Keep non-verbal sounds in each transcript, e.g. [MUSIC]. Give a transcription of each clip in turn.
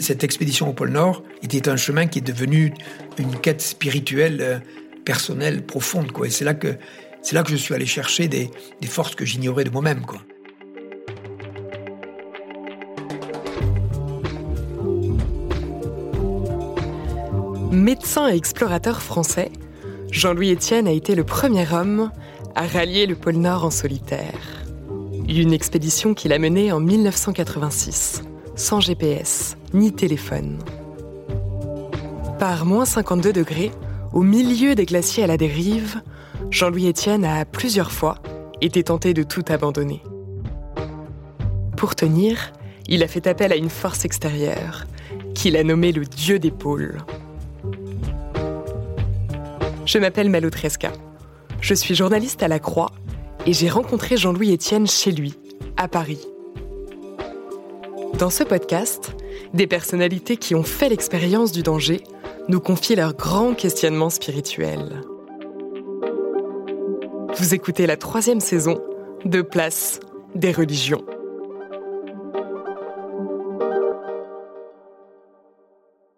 Cette expédition au pôle Nord était un chemin qui est devenu une quête spirituelle, euh, personnelle, profonde. C'est là que c'est là que je suis allé chercher des, des forces que j'ignorais de moi-même. Médecin et explorateur français, Jean-Louis Etienne a été le premier homme à rallier le pôle Nord en solitaire. Une expédition qu'il a menée en 1986, sans GPS ni téléphone. Par moins 52 degrés, au milieu des glaciers à la dérive, Jean-Louis Etienne a plusieurs fois été tenté de tout abandonner. Pour tenir, il a fait appel à une force extérieure, qu'il a nommée le dieu des pôles. Je m'appelle Malo Tresca. Je suis journaliste à La Croix et j'ai rencontré Jean-Louis Etienne chez lui, à Paris. Dans ce podcast, des personnalités qui ont fait l'expérience du danger nous confient leurs grands questionnements spirituels. Vous écoutez la troisième saison de Place des religions.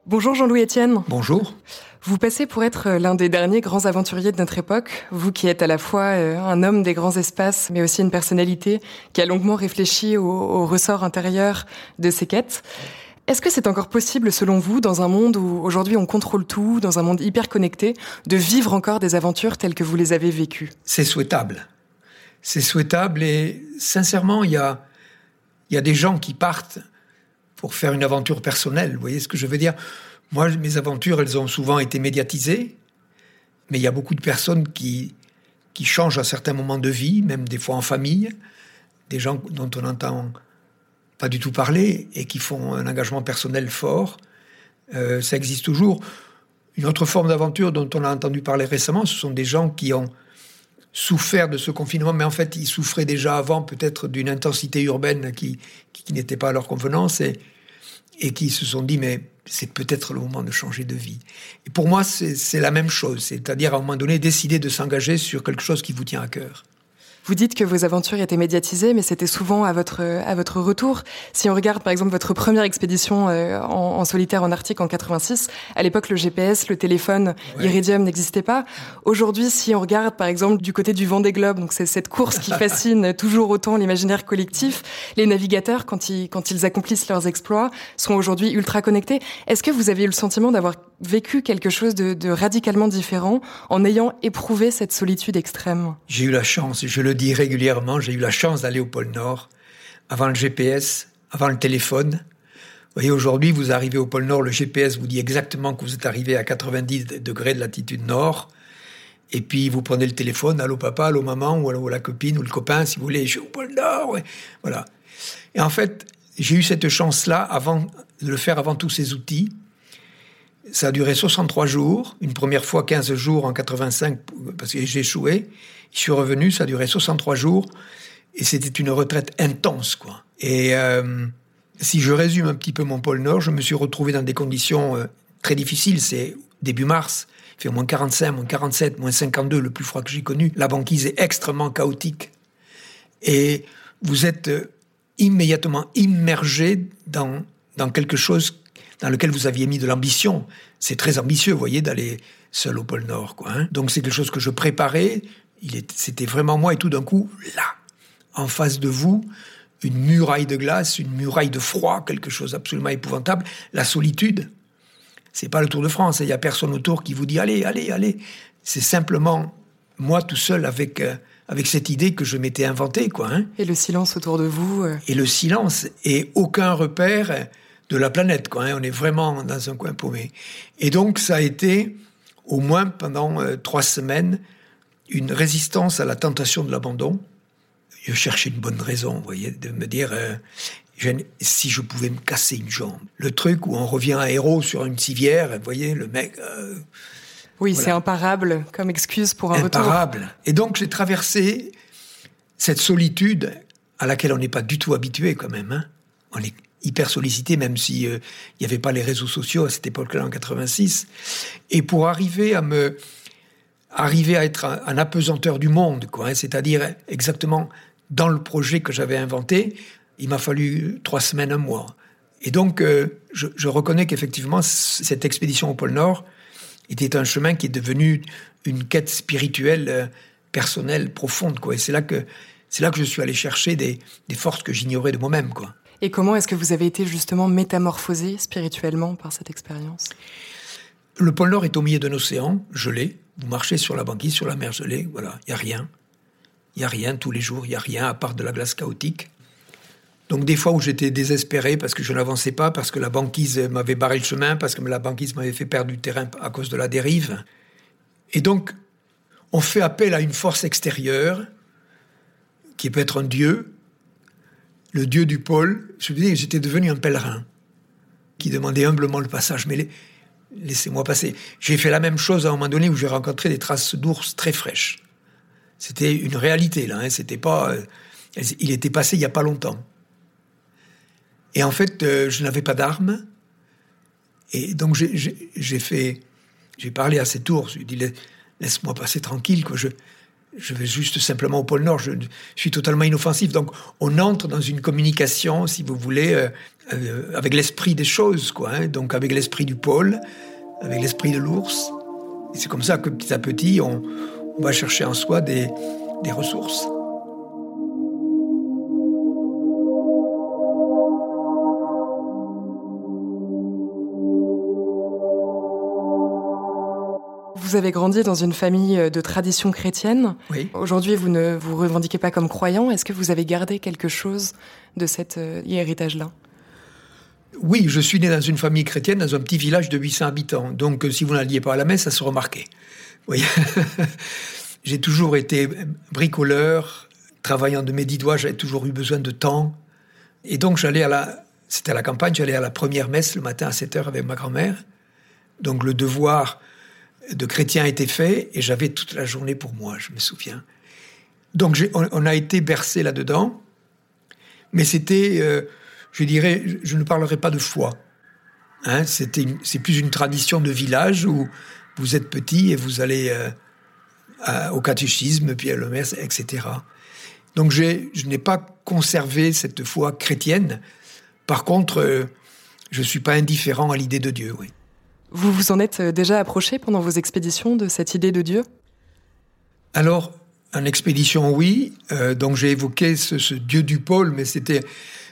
Bonjour Jean-Louis Etienne. Bonjour. Vous passez pour être l'un des derniers grands aventuriers de notre époque, vous qui êtes à la fois euh, un homme des grands espaces, mais aussi une personnalité qui a longuement réfléchi au, au ressort intérieur de ses quêtes. Est-ce que c'est encore possible, selon vous, dans un monde où aujourd'hui on contrôle tout, dans un monde hyper connecté, de vivre encore des aventures telles que vous les avez vécues? C'est souhaitable. C'est souhaitable et sincèrement, il y a, y a des gens qui partent pour faire une aventure personnelle. Vous voyez ce que je veux dire? Moi, mes aventures, elles ont souvent été médiatisées, mais il y a beaucoup de personnes qui, qui changent à certains moments de vie, même des fois en famille, des gens dont on n'entend pas du tout parler et qui font un engagement personnel fort. Euh, ça existe toujours. Une autre forme d'aventure dont on a entendu parler récemment, ce sont des gens qui ont souffert de ce confinement, mais en fait, ils souffraient déjà avant peut-être d'une intensité urbaine qui, qui, n'était pas à leur convenance et, et qui se sont dit, mais c'est peut-être le moment de changer de vie. Et pour moi, c'est la même chose, c'est-à-dire à un moment donné, décider de s'engager sur quelque chose qui vous tient à cœur. Vous dites que vos aventures étaient médiatisées, mais c'était souvent à votre à votre retour. Si on regarde par exemple votre première expédition euh, en, en, solitaire en Arctique en 86, à l'époque le GPS, le téléphone, ouais. Iridium n'existait pas. Aujourd'hui, si on regarde par exemple du côté du Vendée Globe, donc c'est cette course qui [LAUGHS] fascine toujours autant l'imaginaire collectif, les navigateurs quand ils quand ils accomplissent leurs exploits sont aujourd'hui ultra connectés. Est-ce que vous avez eu le sentiment d'avoir vécu quelque chose de, radicalement différent en ayant éprouvé cette solitude extrême J'ai eu la chance, je le dis régulièrement, j'ai eu la chance d'aller au pôle Nord, avant le GPS, avant le téléphone. Vous voyez, aujourd'hui, vous arrivez au pôle Nord, le GPS vous dit exactement que vous êtes arrivé à 90 degrés de latitude nord. Et puis, vous prenez le téléphone, allô papa, allô maman, ou allô la copine, ou le copain, si vous voulez, je suis au pôle Nord. Ouais. Voilà. Et en fait, j'ai eu cette chance-là avant de le faire avant tous ces outils. Ça a duré 63 jours, une première fois 15 jours en 85 parce que j'ai échoué. Je suis revenu, ça a duré 63 jours et c'était une retraite intense quoi. Et euh, si je résume un petit peu mon pôle Nord, je me suis retrouvé dans des conditions euh, très difficiles. C'est début mars, il fait moins 45, moins 47, moins 52, le plus froid que j'ai connu. La banquise est extrêmement chaotique et vous êtes euh, immédiatement immergé dans dans quelque chose dans lequel vous aviez mis de l'ambition. C'est très ambitieux, vous voyez, d'aller seul au pôle Nord. Quoi, hein. Donc c'est quelque chose que je préparais. C'était vraiment moi, et tout d'un coup, là, en face de vous, une muraille de glace, une muraille de froid, quelque chose absolument épouvantable. La solitude. C'est pas le Tour de France. Il y a personne autour qui vous dit allez, allez, allez. C'est simplement moi tout seul avec euh, avec cette idée que je m'étais inventée, quoi. Hein. Et le silence autour de vous. Euh... Et le silence et aucun repère de la planète, quoi. Hein. On est vraiment dans un coin paumé. Et donc, ça a été, au moins pendant euh, trois semaines, une résistance à la tentation de l'abandon. Je cherchais une bonne raison, vous voyez, de me dire euh, si je pouvais me casser une jambe. Le truc où on revient à héros sur une civière, vous voyez, le mec. Euh, oui, c'est imparable comme excuse pour un imparable. retour. Et donc j'ai traversé cette solitude à laquelle on n'est pas du tout habitué quand même. Hein. On est hyper sollicité, même si euh, il n'y avait pas les réseaux sociaux à cette époque-là en 86. Et pour arriver à me arriver à être un, apesanteur du monde, quoi, hein, c'est-à-dire exactement dans le projet que j'avais inventé, il m'a fallu trois semaines, un mois. Et donc, euh, je, je, reconnais qu'effectivement, cette expédition au pôle Nord était un chemin qui est devenu une quête spirituelle, euh, personnelle, profonde, quoi. Et c'est là que c'est là que je suis allé chercher des, des forces que j'ignorais de moi-même, quoi. Et comment est-ce que vous avez été justement métamorphosé spirituellement par cette expérience? Le pôle Nord est au milieu d'un océan gelé. Vous marchez sur la banquise, sur la mer gelée. Voilà, il y a rien. Il y a rien tous les jours. Il y a rien à part de la glace chaotique. Donc des fois où j'étais désespéré parce que je n'avançais pas, parce que la banquise m'avait barré le chemin, parce que la banquise m'avait fait perdre du terrain à cause de la dérive. Et donc, on fait appel à une force extérieure, qui peut être un dieu, le dieu du pôle. Je me disais j'étais devenu un pèlerin, qui demandait humblement le passage. Mais laissez-moi passer. J'ai fait la même chose à un moment donné où j'ai rencontré des traces d'ours très fraîches. C'était une réalité, là. Hein. C'était pas... Euh, il était passé il n'y a pas longtemps. Et en fait, euh, je n'avais pas d'armes. Et donc, j'ai fait. J'ai parlé à cet ours. Je lui ai dit Laisse-moi passer tranquille, quoi. Je vais juste simplement au pôle Nord. Je, suis totalement inoffensif. Donc, on entre dans une communication, si vous voulez, euh, euh, avec l'esprit des choses, quoi. Hein. donc, avec l'esprit du pôle, avec l'esprit de l'ours. Et c'est comme ça que petit à petit, on, va chercher en soi des ressources. Vous avez grandi dans une famille euh, de tradition chrétienne. Oui. Aujourd'hui, vous ne vous revendiquez pas comme croyant. Est-ce que vous avez gardé quelque chose de cet euh, héritage-là? Oui, je suis né dans une famille chrétienne, dans un petit village de 800 habitants. Donc, euh, si vous n'alliez pas à la messe, ça se remarquait. Oui. [LAUGHS] J'ai toujours été bricoleur, travaillant de mes dix doigts, j'avais toujours eu besoin de temps. Et donc, j'allais à la, c'était à la campagne, j'allais à la première messe le matin à 7 heures avec ma grand-mère. Donc, le devoir de chrétien était fait et j'avais toute la journée pour moi, je me souviens. Donc on, a été bercé là-dedans, mais c'était, euh, je dirais, je ne parlerai pas de foi. Hein, c'est plus une tradition de village où vous êtes petit et vous allez euh, au catéchisme, puis à messe, etc. Donc je n'ai pas conservé cette foi chrétienne. Par contre, euh, je suis pas indifférent à l'idée de Dieu, oui. Vous vous en êtes euh, déjà approché pendant vos expéditions de cette idée de Dieu? Alors, en expédition, oui. Euh, donc j'ai évoqué ce, Dieu du pôle, mais c'était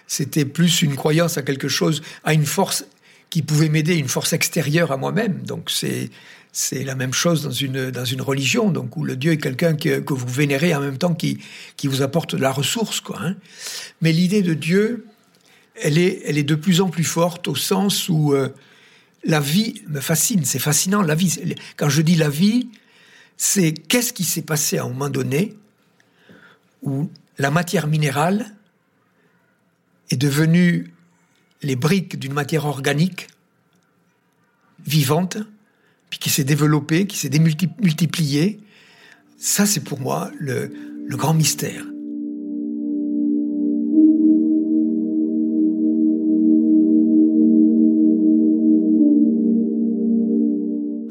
c'était plus une croyance à quelque chose, à une force qui pouvait m'aider, une force extérieure à moi-même. Donc c'est c'est la même chose dans une dans une religion, donc où le Dieu est quelqu'un que, que, vous vénérez en même temps qui qui vous apporte de la ressource, quoi. Hein. Mais l'idée de Dieu, elle est elle est de plus en plus forte au sens où euh, la vie me fascine, c'est fascinant, la vie. Quand je dis la vie, c'est qu'est-ce qui s'est passé à un moment donné où la matière minérale est devenue les briques d'une matière organique vivante, puis qui s'est développée, qui s'est démultipliée. Ça, c'est pour moi le grand mystère.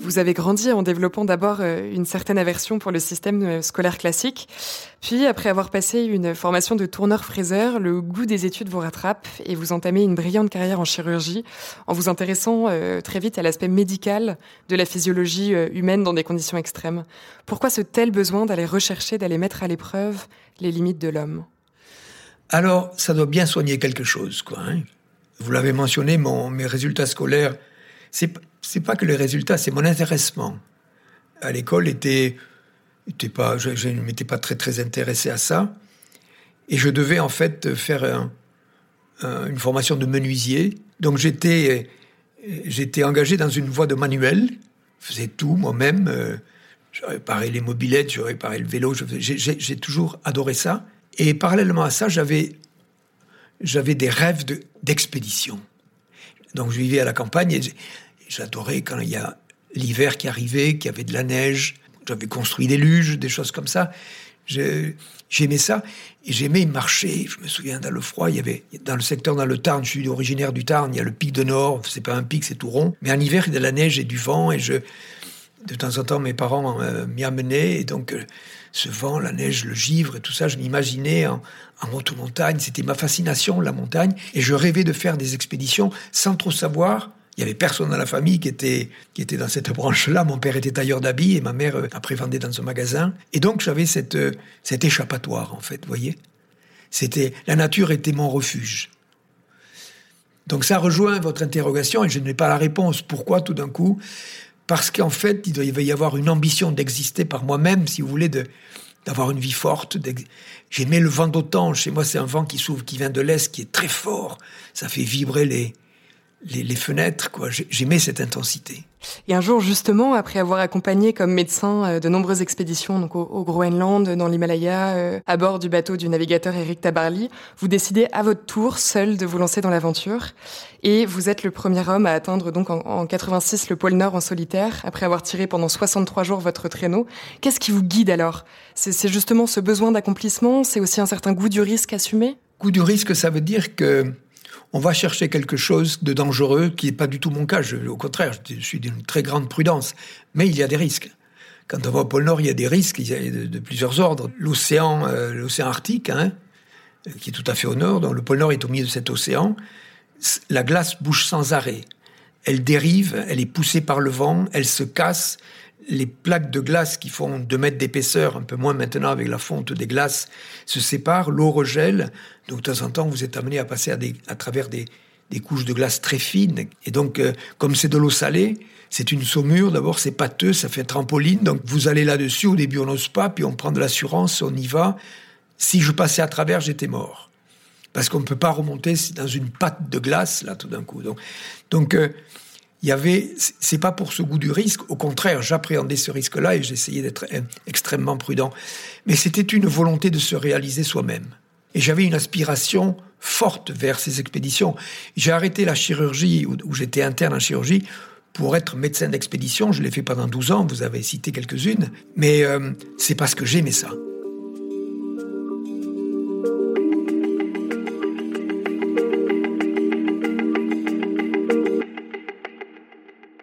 Vous avez grandi en développant d'abord euh, une certaine aversion pour le système euh, scolaire classique. Puis, après avoir passé une formation de tourneur-fraiseur, le goût des études vous rattrape et vous entamez une brillante carrière en chirurgie en vous intéressant euh, très vite à l'aspect médical de la physiologie humaine dans des conditions extrêmes. Pourquoi ce tel besoin d'aller rechercher, d'aller mettre à l'épreuve les limites de l'homme? Alors, ça doit bien soigner quelque chose, quoi. Hein. vous l'avez mentionné, mon, mes résultats scolaires, c'est c'est pas que les résultats, c'est mon intéressement. À l'école, était, pas, je, ne m'étais pas très très intéressé à ça, et je devais en fait faire une formation de menuisier. Donc j'étais j'étais engagé dans une voie de manuel, je faisais tout moi-même. Euh, Je réparais les mobilettes, je réparais le vélo. J'ai toujours adoré ça. Et parallèlement à ça, j'avais j'avais des rêves d'expédition. Donc je vivais à la campagne j'adorais quand il y a l'hiver qui arrivait, qu'il y avait de la neige. J'avais construit des luges, des choses comme ça. J'aimais ça et j'aimais marcher. Je me souviens dans le froid, il y avait dans le secteur dans le Tarn, je suis originaire du Tarn, il y a le pic de Nord, c'est pas un pic, c'est tout rond. Mais en hiver, il y a de la neige et du vent et je de temps en temps mes parents euh, m'y amenaient et donc euh, ce vent, la neige, le givre et tout ça, je m'imaginais en, en montagne, c'était ma fascination la montagne et je rêvais de faire des expéditions sans trop savoir il y avait personne dans la famille qui était, qui était dans cette branche-là. Mon père était tailleur d'habits et ma mère, euh, après, vendait dans un magasin. Et donc, j'avais cette, euh, cet échappatoire, en fait, vous voyez. C'était, la nature était mon refuge. Donc, ça rejoint votre interrogation et je n'ai pas la réponse. Pourquoi, tout d'un coup? Parce qu'en fait, il devait y avoir une ambition d'exister par moi-même, si vous voulez, de, d'avoir une vie forte. J'aimais le vent d'autant. Chez moi, c'est un vent qui s'ouvre, qui vient de l'Est, qui est très fort. Ça fait vibrer les, les, fenêtres, quoi. J'aimais cette intensité. Et un jour, justement, après avoir accompagné comme médecin euh, de nombreuses expéditions donc au, Groenland, dans l'Himalaya, euh, à bord du bateau du navigateur Eric Tabarly, vous décidez à votre tour, seul, de vous lancer dans l'aventure. Et vous êtes le premier homme à atteindre donc en, en 86 le pôle Nord en solitaire, après avoir tiré pendant 63 jours votre traîneau. Qu'est-ce qui vous guide alors? C'est justement ce besoin d'accomplissement? C'est aussi un certain goût du risque assumé? Goût du risque, ça veut dire que on va chercher quelque chose de dangereux qui n'est pas du tout mon cas. au contraire, je suis d'une très grande prudence. Mais il y a des risques. Quand on va au pôle Nord, il y a des risques de, plusieurs ordres. L'océan, euh, l'océan Arctique, hein, qui est tout à fait au nord, donc le pôle Nord est au milieu de cet océan. La glace bouge sans arrêt. Elle dérive, elle est poussée par le vent, elle se casse, les plaques de glace qui font 2 mètres d'épaisseur, un peu moins maintenant avec la fonte des glaces, se séparent, l'eau regèle, donc de temps en temps vous êtes amené à passer à, travers des, couches de glace très fines. Et donc, euh, comme c'est de l'eau salée, c'est une saumure, d'abord c'est pâteux, ça fait trampoline, donc vous allez là-dessus, au début on n'ose pas, puis on prend de l'assurance, on y va. Si je passais à travers, j'étais mort. Parce qu'on ne peut pas remonter dans une pâte de glace, là, tout d'un coup. Donc, donc euh, il y avait, c'est pas pour ce goût du risque, au contraire, j'appréhendais ce risque-là et j'essayais d'être extrêmement prudent. Mais c'était une volonté de se réaliser soi-même. Et j'avais une aspiration forte vers ces expéditions. J'ai arrêté la chirurgie, où, j'étais interne en chirurgie, pour être médecin d'expédition. Je l'ai fait pendant 12 ans, vous avez cité quelques-unes. Mais euh, c'est parce que j'aimais ça.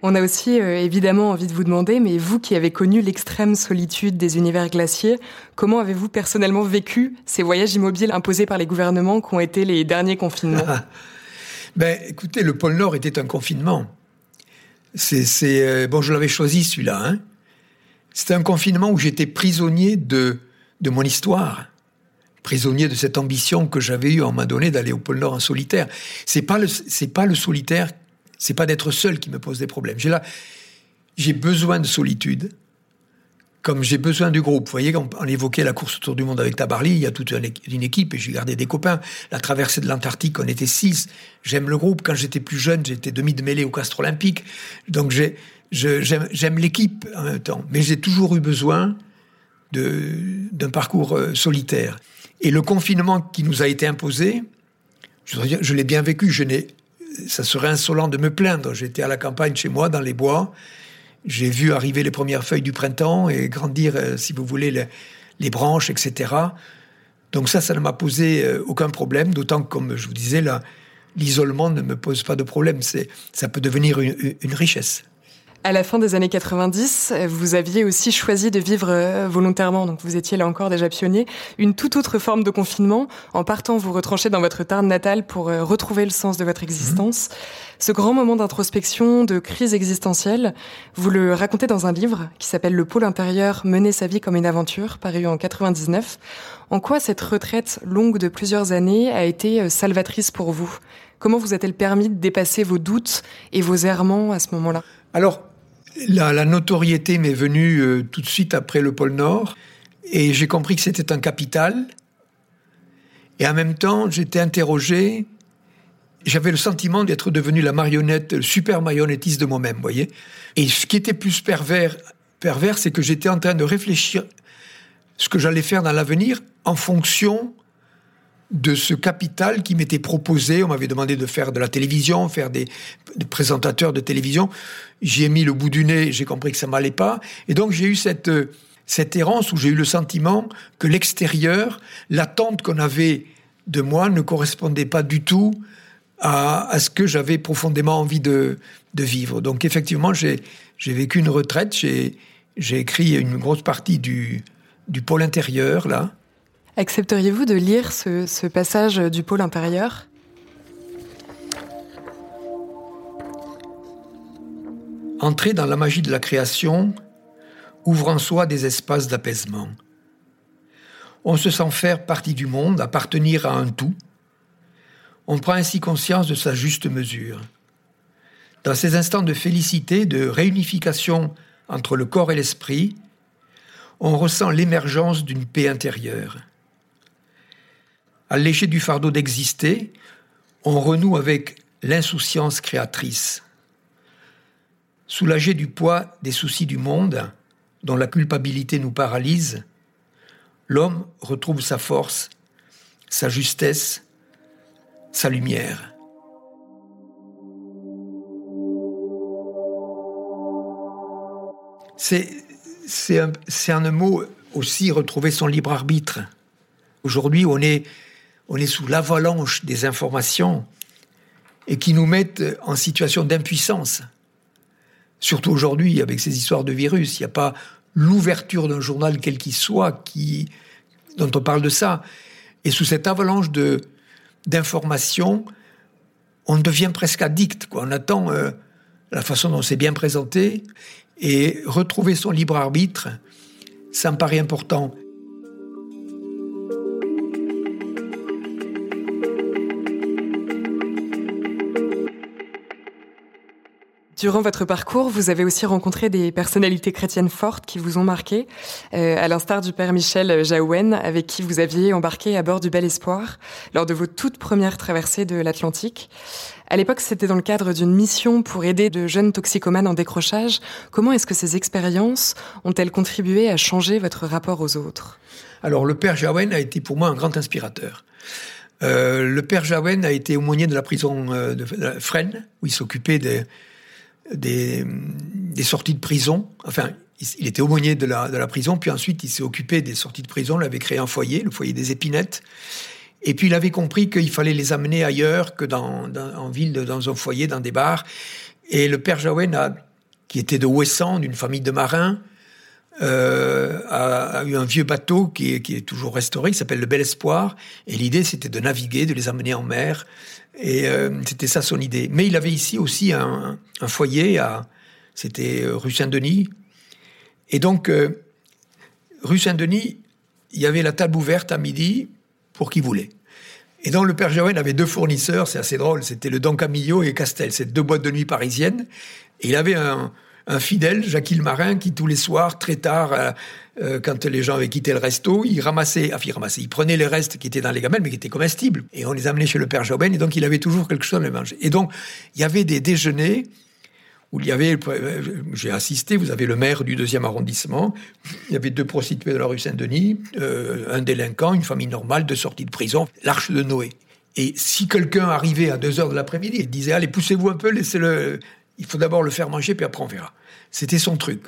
On a aussi euh, évidemment envie de vous demander, mais vous qui avez connu l'extrême solitude des univers glaciers, comment avez-vous personnellement vécu ces voyages immobiles imposés par les gouvernements qui ont été les derniers confinements? [LAUGHS] Ben, écoutez, le pôle Nord était un confinement. C'est, euh, bon, je l'avais choisi celui-là. Hein. C'était un confinement où j'étais prisonnier de de mon histoire prisonnier de cette ambition que j'avais eue en m'a donné d'aller au pôle Nord en solitaire. C'est pas le c'est pas le solitaire c'est pas d'être seul qui me pose des problèmes. J'ai là, j'ai besoin de solitude, comme j'ai besoin du groupe. Vous voyez, on, on, évoquait la course autour du monde avec Tabarly, il y a toute une équipe et j'ai gardé des copains. La traversée de l'Antarctique, on était six. J'aime le groupe. Quand j'étais plus jeune, j'étais demi de mêlée au Castre Olympique. Donc j'ai, j'aime l'équipe en même temps. Mais j'ai toujours eu besoin d'un parcours euh, solitaire. Et le confinement qui nous a été imposé, je, je l'ai bien vécu. Je n'ai ça serait insolent de me plaindre. J'étais à la campagne chez moi, dans les bois. J'ai vu arriver les premières feuilles du printemps et grandir, euh, si vous voulez, les, branches, etc. Donc ça, ça ne m'a posé euh, aucun problème, d'autant que, comme je vous disais, l'isolement ne me pose pas de problème. Ça peut devenir une richesse. À la fin des années 90, vous aviez aussi choisi de vivre euh, volontairement, donc vous étiez là encore déjà pionnier, une toute autre forme de confinement. En partant, vous retrancher dans votre Tarn natale pour euh, retrouver le sens de votre existence. Ce grand moment d'introspection, de crise existentielle, vous le racontez dans un livre qui s'appelle Le pôle intérieur, mener sa vie comme une aventure, paru en 99. En quoi cette retraite longue de plusieurs années a été euh, salvatrice pour vous? Comment vous a-t-elle permis de dépasser vos doutes et vos errements à ce moment-là? Alors, la, notoriété m'est venue euh, tout de suite après le pôle Nord, et j'ai compris que c'était un capital. Et en même temps, j'étais interrogé. J'avais le sentiment d'être devenu la marionnette, le super marionnettiste de moi-même, voyez. Et ce qui était plus pervers, pervers, c'est que j'étais en train de réfléchir ce que j'allais faire dans l'avenir en fonction de ce capital qui m'était proposé. On m'avait demandé de faire de la télévision, faire des, présentateurs de télévision. J'y ai mis le bout du nez, j'ai compris que ça m'allait pas. Et donc j'ai eu cette, cette errance où j'ai eu le sentiment que l'extérieur, l'attente qu'on avait de moi ne correspondait pas du tout à, à ce que j'avais profondément envie de, de vivre. Donc effectivement, j'ai vécu une retraite, j'ai écrit une grosse partie du, du pôle intérieur, là. Accepteriez-vous de lire ce, passage du pôle intérieur? Entrer dans la magie de la création ouvre en soi des espaces d'apaisement. On se sent faire partie du monde, appartenir à un tout. On prend ainsi conscience de sa juste mesure. Dans ces instants de félicité, de réunification entre le corps et l'esprit, on ressent l'émergence d'une paix intérieure. Allégé du fardeau d'exister, on renoue avec l'insouciance créatrice. Soulagé du poids des soucis du monde, dont la culpabilité nous paralyse, l'homme retrouve sa force, sa justesse, sa lumière. C'est un, un mot aussi retrouver son libre arbitre. Aujourd'hui, on est, on est sous l'avalanche des informations et qui nous mettent en situation d'impuissance. Surtout aujourd'hui, avec ces histoires de virus, il n'y a pas l'ouverture d'un journal quel qu'il soit dont on parle de ça. Et sous cette avalanche de, d'informations, on devient presque addict. On attend euh, la façon dont c'est bien présenté et retrouver son libre arbitre, ça me paraît important. Durant votre parcours, vous avez aussi rencontré des personnalités chrétiennes fortes qui vous ont marqué, euh, à l'instar du père Michel Jaouen, avec qui vous aviez embarqué à bord du Bel Espoir lors de vos toutes premières traversées de l'Atlantique. À l'époque, c'était dans le cadre d'une mission pour aider de jeunes toxicomanes en décrochage. Comment est-ce que ces expériences ont-elles contribué à changer votre rapport aux autres? Alors, le père Jaouen a été pour moi un grand inspirateur. Euh, le père Jaouen a été aumônier de la prison euh, de Fresnes, où il s'occupait des des, sorties de prison. Enfin, il était aumônier de la, prison, puis ensuite il s'est occupé des sorties de prison, il avait créé un foyer, le foyer des épinettes. Et puis il avait compris qu'il fallait les amener ailleurs que dans, en ville, dans un foyer, dans des bars. Et le père Jaouen, qui était de Ouessant, d'une famille de marins, euh, a, eu un vieux bateau qui est, qui est toujours restauré, qui s'appelle le Bel Espoir. Et l'idée, c'était de naviguer, de les amener en mer. Et euh, c'était ça son idée. Mais il avait ici aussi un, un foyer, à, c'était euh, rue Saint-Denis. Et donc, euh, rue Saint-Denis, il y avait la table ouverte à midi pour qui voulait. Et donc, le père Jaouen avait deux fournisseurs, c'est assez drôle, c'était le Don Camillo et Castel, c'est deux boîtes de nuit parisiennes. Et il avait un, un fidèle, Jacques Marin, qui tous les soirs, très tard, euh, euh, quand les gens avaient quitté le resto, il ramassait, enfin il ramassait, il prenait les restes qui étaient dans les gamelles, mais qui étaient comestibles, et on les amenait chez le père Jobin, et donc il avait toujours quelque chose à manger. Et donc, il y avait des déjeuners où il y avait, euh, j'ai assisté, vous avez le maire du deuxième arrondissement, il y avait deux prostituées de la rue Saint-Denis, un délinquant, une famille normale, deux sorties de prison, l'arche de Noé. Et si quelqu'un arrivait à 2 heures de l'après-midi il disait, allez, poussez-vous un peu, laissez-le, il faut d'abord le faire manger, puis après on verra. C'était son truc.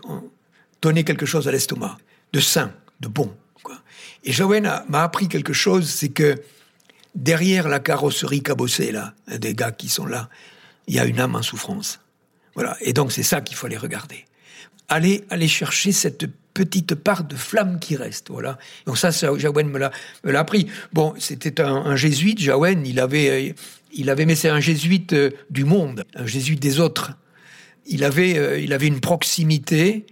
Donner quelque chose à l'estomac, de sain, de bon. Et Joanne m'a appris quelque chose, c'est que derrière la carrosserie cabossée, là, des gars qui sont là, il y a une âme en souffrance. Voilà. Et donc c'est ça qu'il faut aller regarder. Aller, aller chercher cette petite part de flamme qui reste. Voilà. Donc ça, Jaouen me l'a, appris. Bon, c'était un, jésuite, Jaouen, il avait, il avait, mais c'est un jésuite euh, du monde, un jésuite des autres. Il avait, euh, il avait une proximité,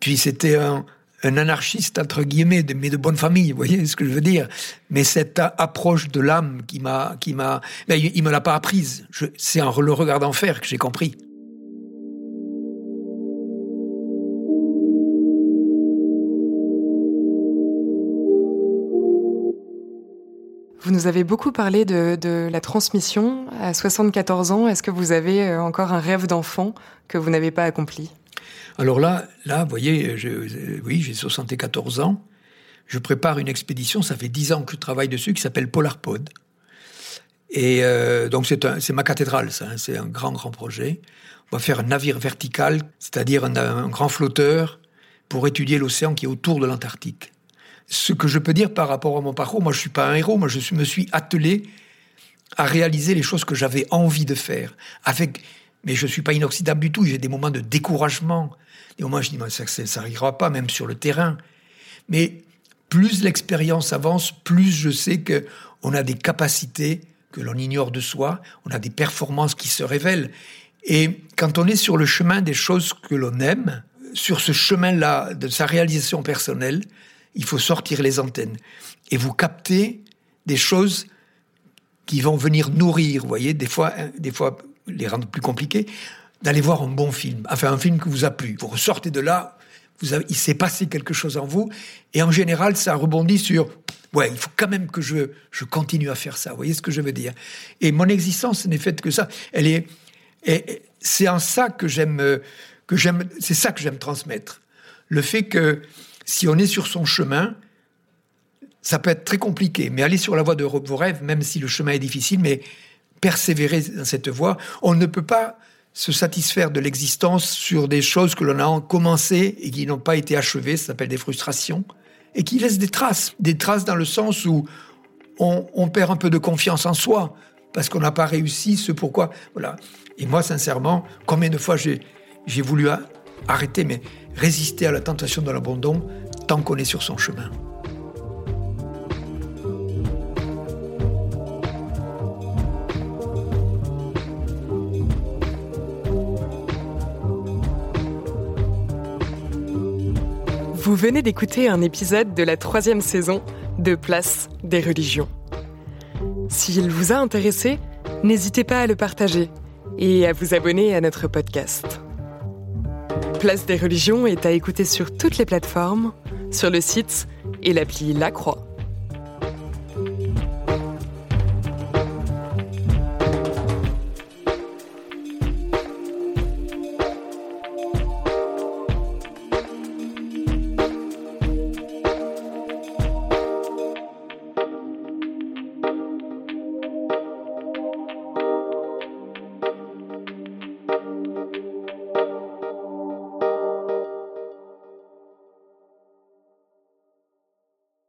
puis c'était un, anarchiste entre guillemets, mais de bonne famille, vous voyez ce que je veux dire. Mais cette approche de l'âme qui m'a, qui m'a, il, il me l'a pas apprise. C'est en le regardant faire que j'ai compris. Vous nous avez beaucoup parlé de, la transmission. À 74 ans, est-ce que vous avez euh, encore un rêve d'enfant que vous n'avez pas accompli? Alors là, là, vous voyez, je, oui, j'ai 74 ans. Je prépare une expédition, ça fait 10 ans que je travaille dessus, qui s'appelle Polarpod. Et euh, donc c'est ma cathédrale, ça. Hein, c'est un grand, grand projet. On va faire un navire vertical, c'est-à-dire un, grand flotteur, pour étudier l'océan qui est autour de l'Antarctique. Ce que je peux dire par rapport à mon parcours, moi je suis pas un héros, moi je me suis attelé à réaliser les choses que j'avais envie de faire. Avec, mais je suis pas inoxydable du tout. J'ai des moments de découragement. Des moments je dis, ça, ça n'arrivera pas, même sur le terrain. Mais plus l'expérience avance, plus je sais que on a des capacités que l'on ignore de soi, on a des performances qui se révèlent. Et quand on est sur le chemin des choses que l'on aime, sur ce chemin-là de sa réalisation personnelle, il faut sortir les antennes et vous capter des choses qui vont venir nourrir, vous voyez, des fois, des fois les rendre plus compliqués, d'aller voir un bon film, enfin un film qui vous a plu. Vous ressortez de là, vous avez, il s'est passé quelque chose en vous, et en général, ça rebondit sur, ouais, il faut quand même que je, je continue à faire ça. Vous voyez ce que je veux dire Et mon existence n'est faite que ça. Elle est, c'est en ça que j'aime, que j'aime, c'est ça que j'aime transmettre. Le fait que si on est sur son chemin, ça peut être très compliqué, mais aller sur la voie de vos rêves, même si le chemin est difficile, mais persévérer dans cette voie, on ne peut pas se satisfaire de l'existence sur des choses que l'on a commencé et qui n'ont pas été achevées, ça s'appelle des frustrations, et qui laissent des traces. Des traces dans le sens où on, on perd un peu de confiance en soi, parce qu'on n'a pas réussi ce pourquoi. Voilà. Et moi, sincèrement, combien de fois j'ai voulu arrêter, mais résister à la tentation de l'abandon tant qu'on est sur son chemin. Vous venez d'écouter un épisode de la troisième saison de Place des religions. S'il vous a intéressé, n'hésitez pas à le partager et à vous abonner à notre podcast. Place des religions est à écouter sur toutes les plateformes, sur le site et l'appli La Croix.